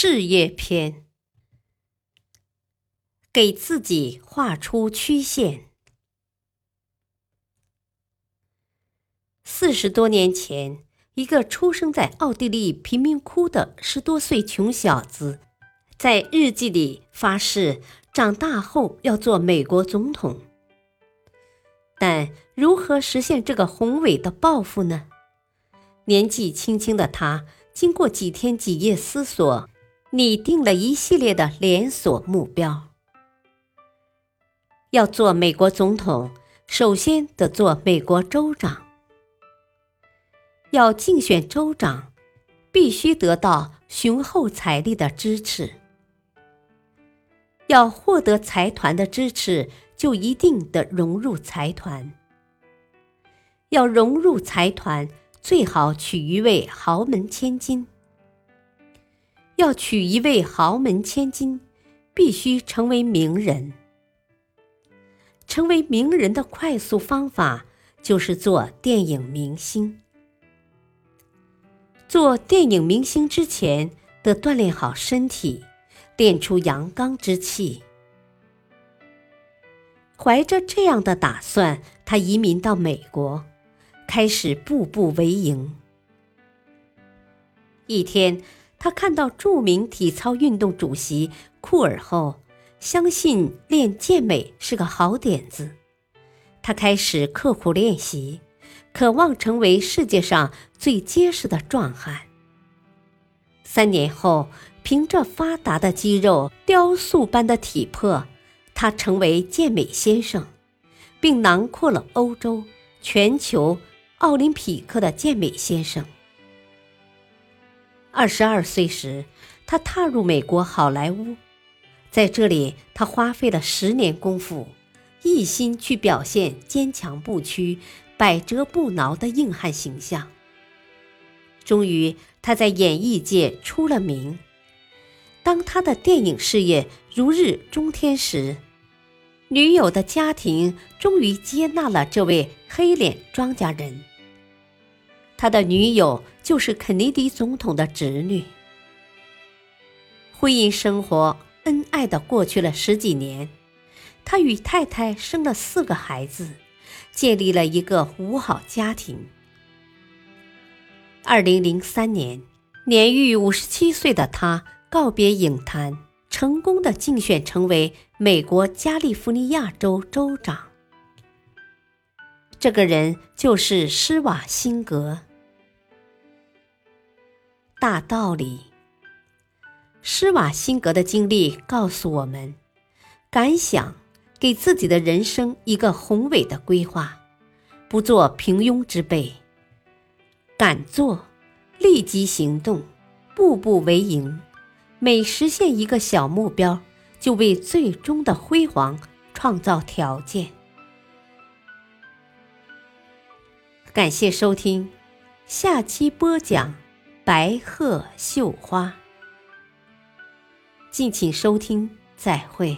事业篇，给自己画出曲线。四十多年前，一个出生在奥地利贫民窟的十多岁穷小子，在日记里发誓，长大后要做美国总统。但如何实现这个宏伟的抱负呢？年纪轻轻的他，经过几天几夜思索。拟定了一系列的连锁目标。要做美国总统，首先得做美国州长。要竞选州长，必须得到雄厚财力的支持。要获得财团的支持，就一定得融入财团。要融入财团，最好娶一位豪门千金。要娶一位豪门千金，必须成为名人。成为名人的快速方法就是做电影明星。做电影明星之前，得锻炼好身体，练出阳刚之气。怀着这样的打算，他移民到美国，开始步步为营。一天。他看到著名体操运动主席库尔后，相信练健美是个好点子。他开始刻苦练习，渴望成为世界上最结实的壮汉。三年后，凭着发达的肌肉、雕塑般的体魄，他成为健美先生，并囊括了欧洲、全球、奥林匹克的健美先生。二十二岁时，他踏入美国好莱坞，在这里，他花费了十年功夫，一心去表现坚强不屈、百折不挠的硬汉形象。终于，他在演艺界出了名。当他的电影事业如日中天时，女友的家庭终于接纳了这位黑脸庄稼人。他的女友就是肯尼迪总统的侄女。婚姻生活恩爱的过去了十几年，他与太太生了四个孩子，建立了一个五好家庭。二零零三年，年逾五十七岁的他告别影坛，成功的竞选成为美国加利福尼亚州州长。这个人就是施瓦辛格。大道理。施瓦辛格的经历告诉我们：敢想，给自己的人生一个宏伟的规划，不做平庸之辈；敢做，立即行动，步步为营。每实现一个小目标，就为最终的辉煌创造条件。感谢收听，下期播讲。白鹤绣花，敬请收听，再会。